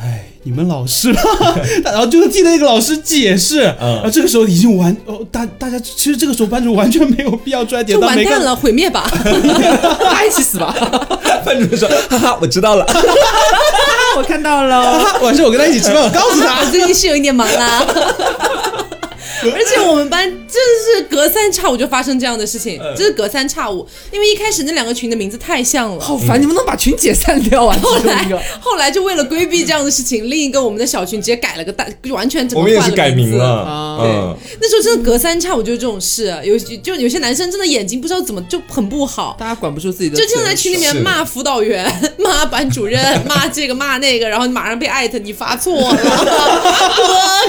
哎，你们老师吧，(laughs) 然后就是替那个老师解释，嗯然后这个时候已经完哦，大大家其实这个时候班主任完全没有必要出来点就完蛋了，毁灭吧！大家一起死吧！班主任说：“哈哈，我知道了。我看到了，晚上我跟他一起吃饭，我告诉我他，最近是有一点忙啦。(laughs) 而且我们班真的是隔三差五就发生这样的事情，嗯真是隔三差五。因为一开始那两个群的名字太像了，好烦！你们能把群解散掉啊？后来后来就为了规避这样的事情，另一个我们的小群直接改了个大，完全”整个我们也换是改名了。啊，嗯，那时候真的隔三差五就是这种事，有就有些男生真的眼睛不知道怎么就很不好，大家管不住自己的就情绪，经常在群里面骂辅导员、(laughs) 骂班主任、(laughs) 骂这个骂那个，然后马上被艾特你发错了，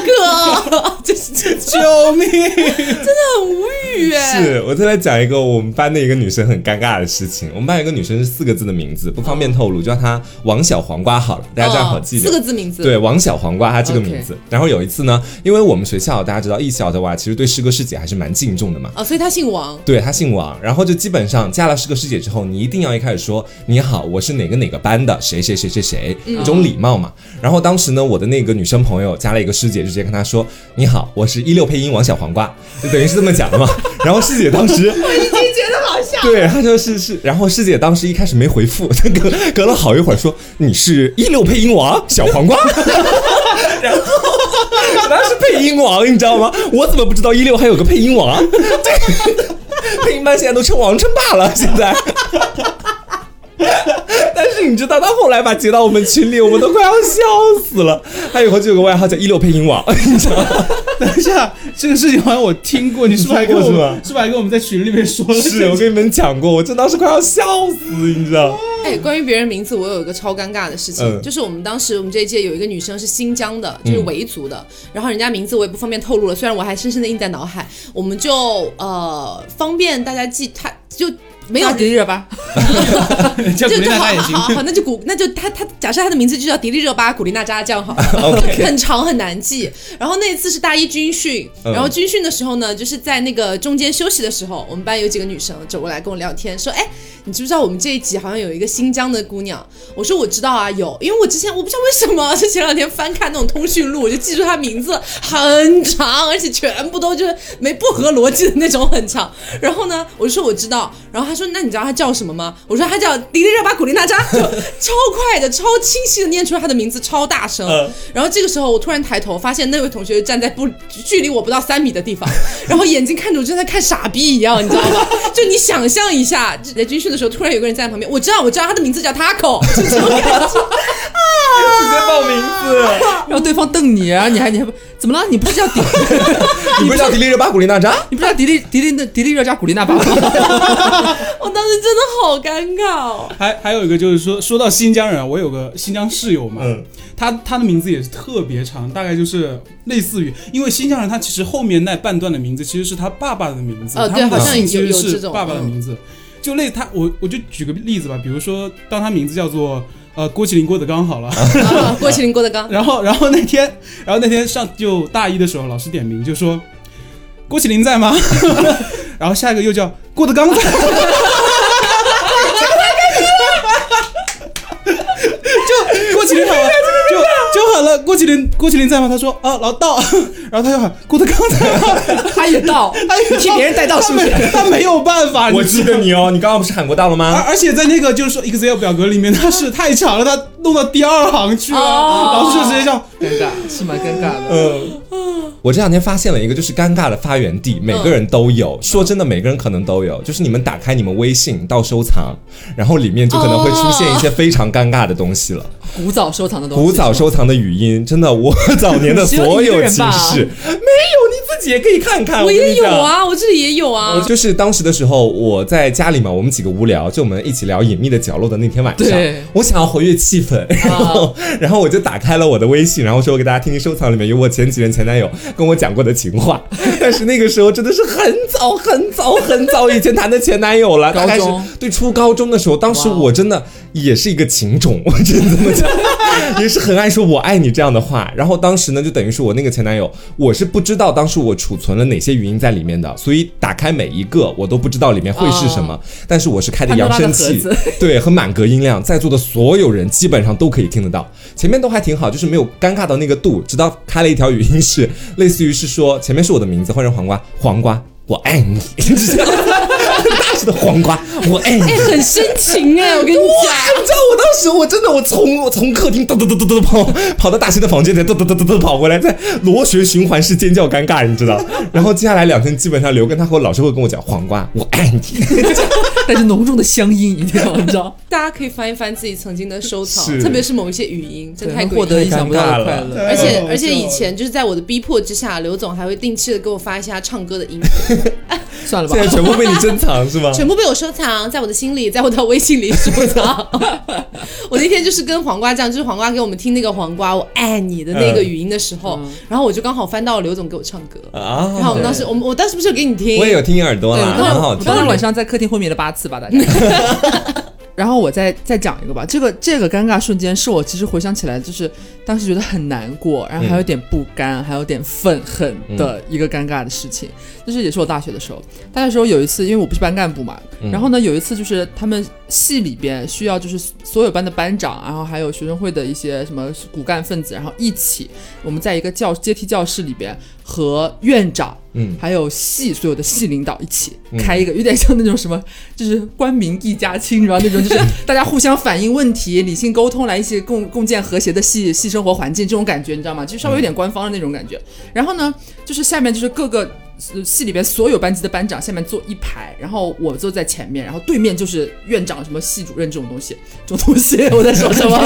哥哥，就是这种救命！(laughs) 真的很无语哎。是我再来讲一个我们班的一个女生很尴尬的事情。我们班有一个女生是四个字的名字，不方便透露，就叫她王小黄瓜好了，大家这样好记。四个字名字，对，王小黄瓜，她这个名字。然后有一次呢，因为我们学校大家知道艺校的话，其实对师哥师姐还是蛮敬重的嘛。啊，所以她姓王。对她姓王，然后就基本上加了师哥师姐之后，你一定要一开始说你好，我是哪个哪个班的谁谁谁谁谁，一种礼貌嘛。然后当时呢，我的那个女生朋友加了一个师姐，就直接跟她说你好，我是一六配音王小黄瓜，就等于是这么讲的嘛。(laughs) 然后师姐当时 (laughs) 我已经觉得好笑。对，她就是是，然后师姐当时一开始没回复，她隔隔了好一会儿说你是一六配音王小黄瓜，(laughs) 然后那是配音王，你知道吗？我怎么不知道一六还有个配音王？这个配音班现在都称王称霸了，现在。你知道，他后来把截到我们群里，我们都快要笑死了。他以后就有个外号叫一六配音王，你知道吗？等一下，这个事情好像我听过，你是不是还跟我们是不是还跟我们在群里面说了？是我跟你们讲过，我真当时快要笑死，你知道？哎，关于别人名字，我有一个超尴尬的事情，嗯就是我们当时我们这一届有一个女生是新疆的，就是维族的，然后人家名字我也不方便透露了，虽然我还深深的印在脑海，我们就呃方便大家记，她就没有迪丽热巴，(laughs) 叫古力就就好。好好好，那就古那就他他假设他的名字就叫迪丽热巴古力娜扎这样好了 (laughs) OK 很长很难记。然后那一次是大一军训，嗯然后军训的时候呢，就是在那个中间休息的时候，我们班有几个女生走过来跟我聊天，说：“哎，你知不知道我们这一集好像有一个新疆的姑娘？”我说：“我知道啊，有，因为我之前我不知道为什么，就前两天翻看那种通讯录，我就记住她名字很长，而且全部都就是没不合逻辑的那种很长。然后呢，我就说我知道，然后她说：“那你知道他叫什么吗？”我说：“他叫迪丽热巴古力娜扎。(laughs) ”就超快的、超清晰的念出了他的名字，超大声。嗯然后这个时候我突然抬头，发现那位同学站在不距离我不到三米的地方，(laughs) 然后眼睛看着我，就在看傻逼一样，你知道吗？(laughs) 就你想象一下，就在军训的时候，突然有个人站在旁边，我知道，我知道他的名字叫 Taco，就这种感觉。直接报名字，然后对方瞪你，啊你还你还不怎么了？你不是叫迪，(laughs) 你不是叫迪丽热巴古力娜扎？(laughs) 你不是叫迪丽迪丽的迪丽热扎古力娜巴吗？(laughs) 我当时真的好尴尬哦。还还有一个就是说，说到新疆人，我有个新疆室友嘛，嗯他他的名字也是特别长，大概就是类似于，因为新疆人他其实后面那半段的名字其实是他爸爸的名字，呃他们的对好像姓其实是爸爸的名字，就类他我我就举个例子吧，比如说当他名字叫做呃郭麒麟郭德纲好了，(laughs) 啊，郭麒麟、郭德纲，然后然后那天然后那天上就大一的时候，老师点名就说郭麒麟在吗？(laughs) 然后下一个又叫郭德纲在。(laughs) 就郭麒麟好了，就就好了。郭麒麟，郭麒麟在吗？他说啊，老到。(laughs) 然后他又喊郭德纲在吗？他也到，(laughs) 他也替别人带到是不是他没他没有办法，我记得你哦，你刚刚不是喊过到了吗？而且在那个就是说 Excel 表格里面，他是太长了，它弄到第二行去了，哦老师就直接叫尴尬是蛮尴尬的。嗯，我这两天发现了一个，就是尴尬的发源地，每个人都有。说真的，每个人可能都有。就是你们打开你们微信到收藏，然后里面就可能会出现一些非常尴尬的东西了。古早收藏的东西，古早收藏的语音，真的，我早年的 (laughs) 所有情事，没有己己也可以看看。我也有。啊，我这里也有啊。就是当时的时候，我在家里嘛，我们几个无聊，就我们一起聊《隐秘的角落》的那天晚上，我想要活跃气氛，然后、然后我就打开了我的微信，然后说我给大家听听收藏里面有我前几任前男友跟我讲过的情话，(laughs) 但是那个时候真的是很早很早很早以前谈的前男友了，大概是高中对初高中的时候，当时我真的也是一个情种，(laughs) 我真的这么讲，也是很爱说我爱你这样的话，然后当时呢就等于是我那个前男友，我是不知道当时我储存了哪些语音在里面的，所以打开每一个我都不知道里面会是什么，但是我是开的扬声器 (laughs) 对，和满格音量，在座的所有人基本上都可以听得到，前面都还挺好，就是没有尴尬到那个度，直到开了一条语音是类似于是说前面是我的名字换成黄瓜，黄瓜我爱你，(laughs) 就这样大声的黄瓜我爱你。哎，很深情哎，(laughs) 我跟你哇！讲。你知道我当时我真的我从我从客厅噔噔噔噔噔跑跑到大兴的房间，再噔噔噔噔噔跑回来，在螺旋循环式尖叫尴尬，你知道？然后接下来两天基本上刘跟他和老师会跟我讲黄瓜我爱你，带着浓重的乡音，一定要你知道，大家可以翻一翻自己曾经的收藏，特别是某一些语音，真的太获得意想不到的快乐。而且而且以前就是在我的逼迫之下，刘总还会定期的给我发一些他唱歌的音频，算了吧现，在全部被你珍藏是吗？全部被我收藏在我的心里，在我的微信里收藏。(laughs) 我那天就是跟黄瓜这样，就是黄瓜给我们听那个黄瓜我爱你的那个语音的时候，然后我就刚好翻到了刘总给我唱歌，啊，然后我们当时我们我当时不是有给你听，我也有听耳朵对，啦，我当时很好听。我当时晚上在客厅昏迷了八次吧，大概。(laughs) 然后我再再讲一个吧，这个这个尴尬瞬间是我其实回想起来，就是当时觉得很难过，然后还有点不甘，还有点愤恨的一个尴尬的事情，就是也是我大学的时候，大学时候有一次，因为我不是班干部嘛，然后呢有一次就是他们系里边需要就是所有班的班长，然后还有学生会的一些什么骨干分子，然后一起我们在一个教阶梯教室里边和院长。嗯还有系所有的系领导一起开一个，有点像那种什么，(laughs) 就是官民一家亲，然后那种就是 (laughs) 大家互相反映问题、理性沟通，来一起共共建和谐的系系生活环境，这种感觉你知道吗？就稍微有点官方的那种感觉。然后呢，就是下面就是各个。呃系里边所有班级的班长下面坐一排，然后我坐在前面，然后对面就是院长、什么系主任这种东西，(laughs) 这种东西我在说什么？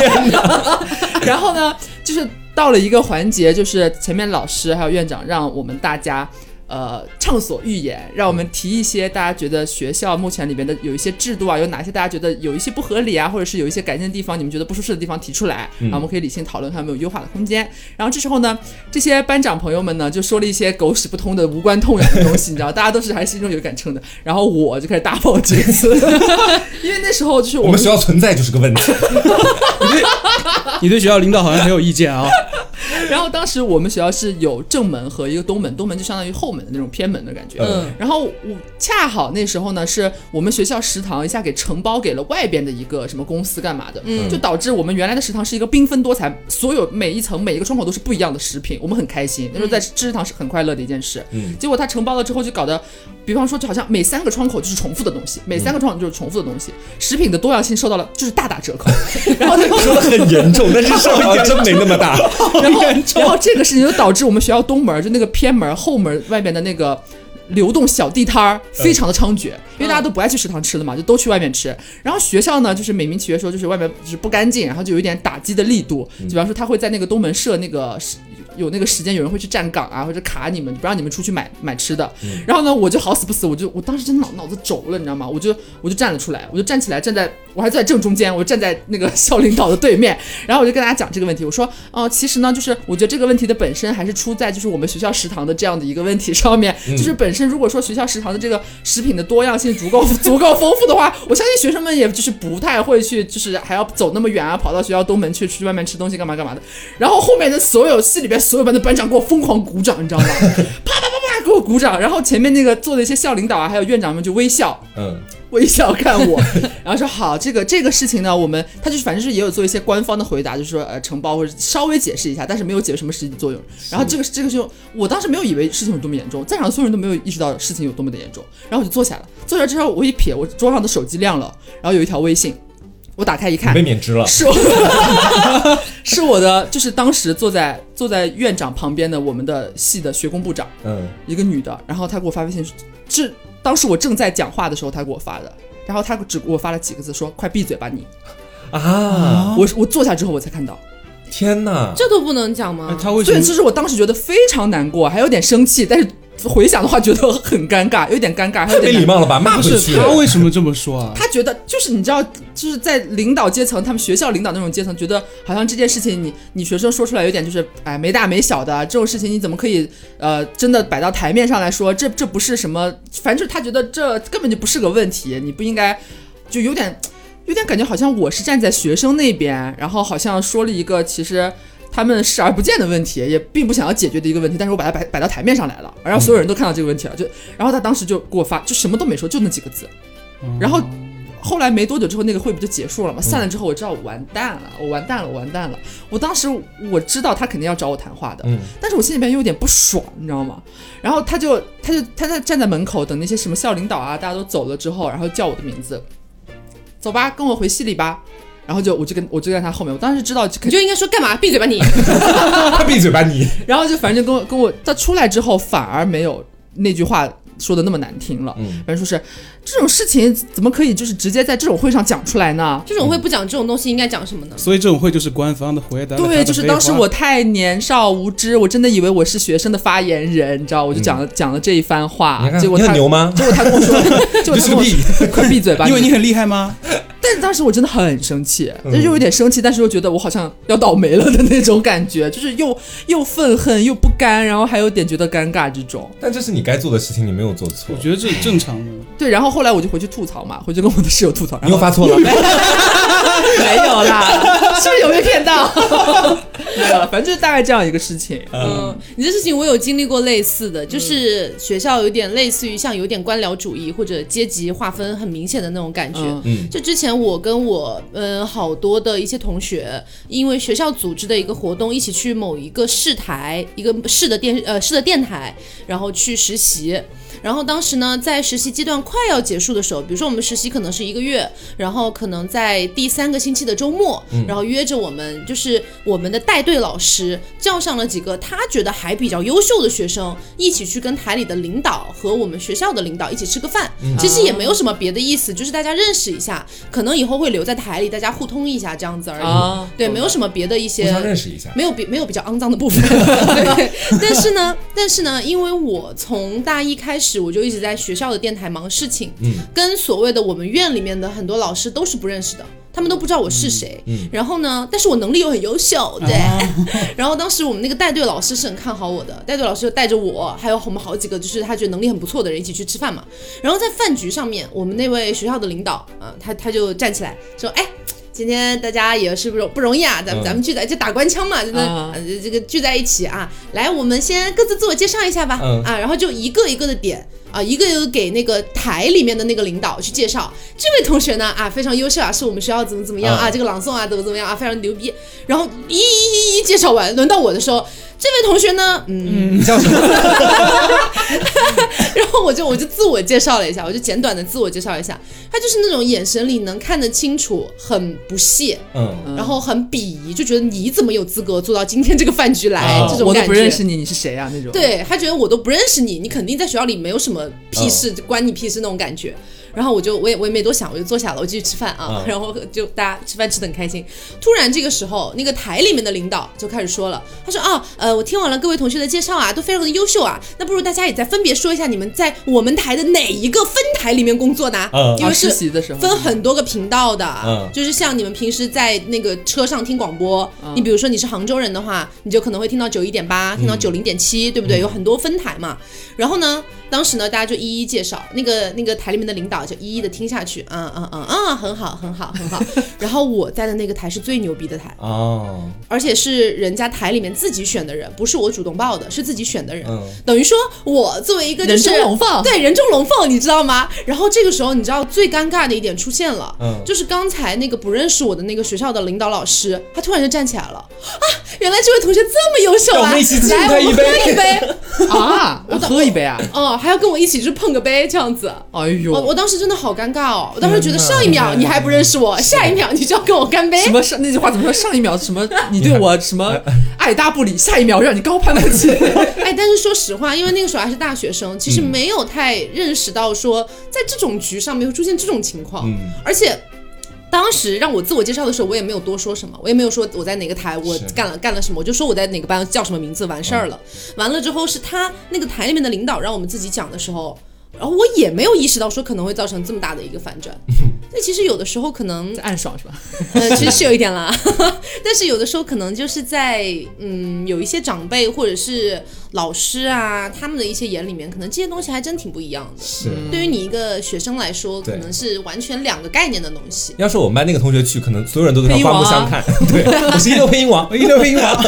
然后呢，就是到了一个环节，就是前面老师还有院长让我们大家。呃，畅所欲言，让我们提一些大家觉得学校目前里边的有一些制度啊，有哪些大家觉得有一些不合理啊，或者是有一些改进的地方，你们觉得不舒适的地方提出来，然后我们可以理性讨论看有没有优化的空间。然后这时候呢，这些班长朋友们呢就说了一些狗屎不通的无关痛痒的东西，你知道，大家都是还是心中有一杆秤的。然后我就开始大爆厥词，因为那时候就是我们我们学校存在就是个问题。你对学校领导好像很有意见啊。然后当时我们学校是有正门和一个东门，东门就相当于后门的那种偏门的感觉。嗯然后我恰好那时候呢，是我们学校食堂一下给承包给了外边的一个什么公司干嘛的，嗯就导致我们原来的食堂是一个缤纷多彩，所有每一层每一个窗口都是不一样的食品，我们很开心。那时候在吃食堂是很快乐的一件事。嗯结果他承包了之后，就搞得，比方说就好像每三个窗口就是重复的东西，每三个窗口就是重复的东西，食品的多样性受到了就是大打折扣。(laughs) 然后说的很严重，但是事儿好像真没那么大。(laughs) 然后，然后这个事情就导致我们学校东门就那个偏门后门外面的那个流动小地摊儿非常的猖獗，因为大家都不爱去食堂吃了嘛，就都去外面吃。然后学校呢，就是美名其曰说就是外面就是不干净，然后就有一点打击的力度，就比方说他会在那个东门设那个时有那个时间，有人会去站岗啊，或者卡你们，不让你们出去买买吃的。然后呢，我就好死不死，我就我当时真脑脑子轴了，你知道吗？我就我就站了出来，我就站起来，站在我还在正中间，我就站在那个校领导的对面，(laughs) 然后我就跟大家讲这个问题，我说，哦、其实呢，就是我觉得这个问题的本身还是出在就是我们学校食堂的这样的一个问题上面，就是本身如果说学校食堂的这个食品的多样性足够 (laughs) 足够丰富的话，我相信学生们也就是不太会去，就是还要走那么远啊，跑到学校东门去去外面吃东西干嘛干嘛的。然后后面的所有系里边所有班的班长给我疯狂鼓掌，你知道吗？(laughs) 啪啪啪啪给我鼓掌，然后前面那个坐的一些校领导啊，还有院长们就微笑，嗯，微笑看我，(laughs) 然后说好，这个这个事情呢，我们他就是反正是也有做一些官方的回答，就是说呃承包或者稍微解释一下，但是没有解释什么实际作用。然后这个这个就我当时没有以为事情有多么严重，在场所有人都没有意识到事情有多么的严重。然后我就坐下了，坐下之后我一瞥，我桌上的手机亮了，然后有一条微信，我打开一看被，免职了。是我，是我的，就是当时坐在坐在院长旁边的我们的系的学工部长。嗯，一个女的，然后她给我发微信，是当时我正在讲话的时候，她给我发的，然后她只给我发了几个字，说：“快闭嘴吧你。啊，我我坐下之后我才看到，天哪！这都不能讲吗？他为什么？所以其实我当时觉得非常难过，还有点生气，但是回想的话，觉得很尴尬，有点尴尬，还有太没点礼貌了吧？骂不回去。是他为什么这么说啊？他觉得就是你知道，就是在领导阶层，他们学校领导那种阶层，觉得好像这件事情你你学生说出来有点就是哎没大没小的这种事情，你怎么可以呃真的摆到台面上来说？这这不是什么，反正就是他觉得这根本就不是个问题，你不应该就有点有点感觉好像我是站在学生那边，然后好像说了一个其实。他们视而不见的问题，也并不想要解决的一个问题，但是我把它摆摆到台面上来了，然后所有人都看到这个问题了，就，然后他当时就给我发，就什么都没说，就那几个字，然后后来没多久之后，那个会不就结束了吗？散了之后，我知道我完蛋了，我完蛋了，我完蛋了。我当时我知道他肯定要找我谈话的，嗯但是我心里边又有点不爽，你知道吗？然后他就他就他在站在门口等那些什么校领导啊，大家都走了之后，然后叫我的名字，走吧，跟我回系里吧。然后就我就跟我就在他后面，我当时知道就肯你就应该说干嘛？闭嘴吧你！他 (laughs) 闭嘴吧你！(laughs) 然后就反正就跟我跟我他出来之后，反而没有那句话说的那么难听了。嗯反正说是这种事情怎么可以就是直接在这种会上讲出来呢？这种会不讲这种东西，应该讲什么呢？所以这种会就是官方的回答的对，就是当时我太年少无知，我真的以为我是学生的发言人，你知道，我就讲了、讲了这一番话你，看你很结果他牛吗？结果他跟我说，(laughs) 就是他跟我你说，快闭嘴吧！因为你很厉害吗？但是当时我真的很生气，又有点生气，但是又觉得我好像要倒霉了的那种感觉，就是又又愤恨又不甘，然后还有点觉得尴尬这种。但这是你该做的事情，你没有做错我。觉得这是正常的。(laughs) 对，然后后来我就回去吐槽嘛，回去跟我的室友吐槽，然后你又发错了，(laughs) 没有啦，(laughs) 是不是有被骗到？没有了，反正就是大概这样一个事情。嗯，你这事情我有经历过类似的，就是学校有点类似于像有点官僚主义或者阶级划分很明显的那种感觉。就之前我跟我嗯好多的一些同学，因为学校组织的一个活动，一起去某一个市台，一个市的电呃市的电台，然后去实习。然后当时呢，在实习阶段快要结束的时候，比如说我们实习可能是一个月，然后可能在第三个星期的周末，然后约着我们，就是我们的带队老师叫上了几个他觉得还比较优秀的学生，一起去跟台里的领导和我们学校的领导一起吃个饭。其实也没有什么别的意思，就是大家认识一下，可能以后会留在台里，大家互通一下这样子而已。啊对，没有什么别的一些认识一下。没有比没有比较肮脏的部分，(laughs) 对。但是呢，但是呢，因为我从大一开始我就一直在学校的电台忙事情，嗯，跟所谓的我们院里面的很多老师都是不认识的。他们都不知道我是谁，嗯然后呢，但是我能力又很优秀，对。啊 (laughs) 然后当时我们那个带队老师是很看好我的，带队老师就带着我，还有我们好几个就是他觉得能力很不错的人一起去吃饭嘛。然后在饭局上面，我们那位学校的领导，啊、他他就站起来说，哎。今天大家也是不容不容易啊，咱们、嗯。咱们聚在就打官腔嘛，真的、啊呃这个聚在一起啊，来，我们先各自自我介绍一下吧，嗯。啊，然后就一个一个的点啊，一个一个给那个台里面的那个领导去介绍，这位同学呢啊非常优秀啊，是我们学校怎么怎么样啊，嗯这个朗诵啊怎么怎么样啊，非常牛逼，然后一一一一介绍完，轮到我的时候，这位同学呢，嗯，你叫什么？(laughs) 然后我就我就自我介绍了一下，我就简短的自我介绍一下，他就是那种眼神里能看得清楚，很不屑，嗯，然后很鄙夷，就觉得你怎么有资格坐到今天这个饭局来？哦这种感觉。不认识你，你是谁啊？那种。对他觉得我都不认识你，你肯定在学校里没有什么屁事，就关你屁事那种感觉。然后我就我也我也没多想，我就坐下了，我继续吃饭啊。嗯然后就大家吃饭吃的很开心。突然这个时候，那个台里面的领导就开始说了，他说啊，呃，我听完了各位同学的介绍啊，都非常的优秀啊，那不如大家也再分别说一下你们在我们台的哪一个分台里面工作呢？因为是实习的时候分很多个频道的，嗯就是像你们平时在那个车上听广播，你比如说你是杭州人的话，你就可能会听到九一点八，听到九零点七，对不对？有很多分台嘛。然后呢，当时呢，大家就一一介绍，那个那个台里面的领导就一一的听下去，嗯嗯嗯嗯，很好很好很好。(laughs) 然后我在的那个台是最牛逼的台，哦，而且是人家台里面自己选的人，不是我主动报的，是自己选的人。嗯等于说我作为一个就是人中龙凤对人中龙凤，你知道吗？然后这个时候，你知道最尴尬的一点出现了，嗯就是刚才那个不认识我的那个学校的领导老师，他突然就站起来了啊！原来这位同学这么优秀啊！我们一起敬来，他一我们喝一杯 (laughs) 啊，我喝一杯啊！(laughs) 哦，还要跟我一起去碰个杯这样子。哎呦，我我当时真的好尴尬哦，我当时觉得上一秒你还不认识我，下一秒你就要跟我干杯什。么上那句话怎么说？上一秒什么你对我 (laughs) 什么爱搭不理，下一秒让你高攀不起。(laughs) 哎，但是说实话，因为那个时候还是大学生，其实嗯没有太认识到说，在这种局上面会出现这种情况，嗯而且。当时让我自我介绍的时候，我也没有多说什么，我也没有说我在哪个台我干了干了什么，我就说我在哪个班叫什么名字，完事儿了。完了之后是他那个台里面的领导让我们自己讲的时候。然后我也没有意识到说可能会造成这么大的一个反转，那其实有的时候可能暗爽是吧？呃，其实是有一点啦，(laughs) 但是有的时候可能就是在嗯，有一些长辈或者是老师啊，他们的一些眼里面，可能这些东西还真挺不一样的。是。对于你一个学生来说，可能是完全两个概念的东西。要是我们班那个同学去，可能所有人都对他刮目相看。(laughs) 对，(laughs) 我是一流配音王，一流配音王，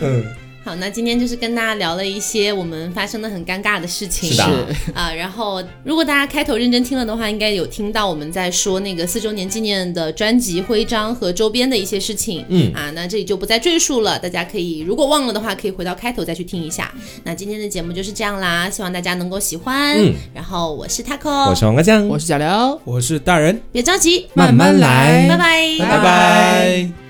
嗯，好，那今天就是跟大家聊了一些我们发生的很尴尬的事情。是的 (laughs) 啊，然后如果大家开头认真听了的话，应该有听到我们在说那个四周年纪念的专辑徽章和周边的一些事情。嗯啊，那这里就不再赘述了，大家可以如果忘了的话，可以回到开头再去听一下。那今天的节目就是这样啦，希望大家能够喜欢。嗯然后我是 Taco，我是王阿酱，我是小刘。我是大人，别着急，慢慢来拜拜，拜拜。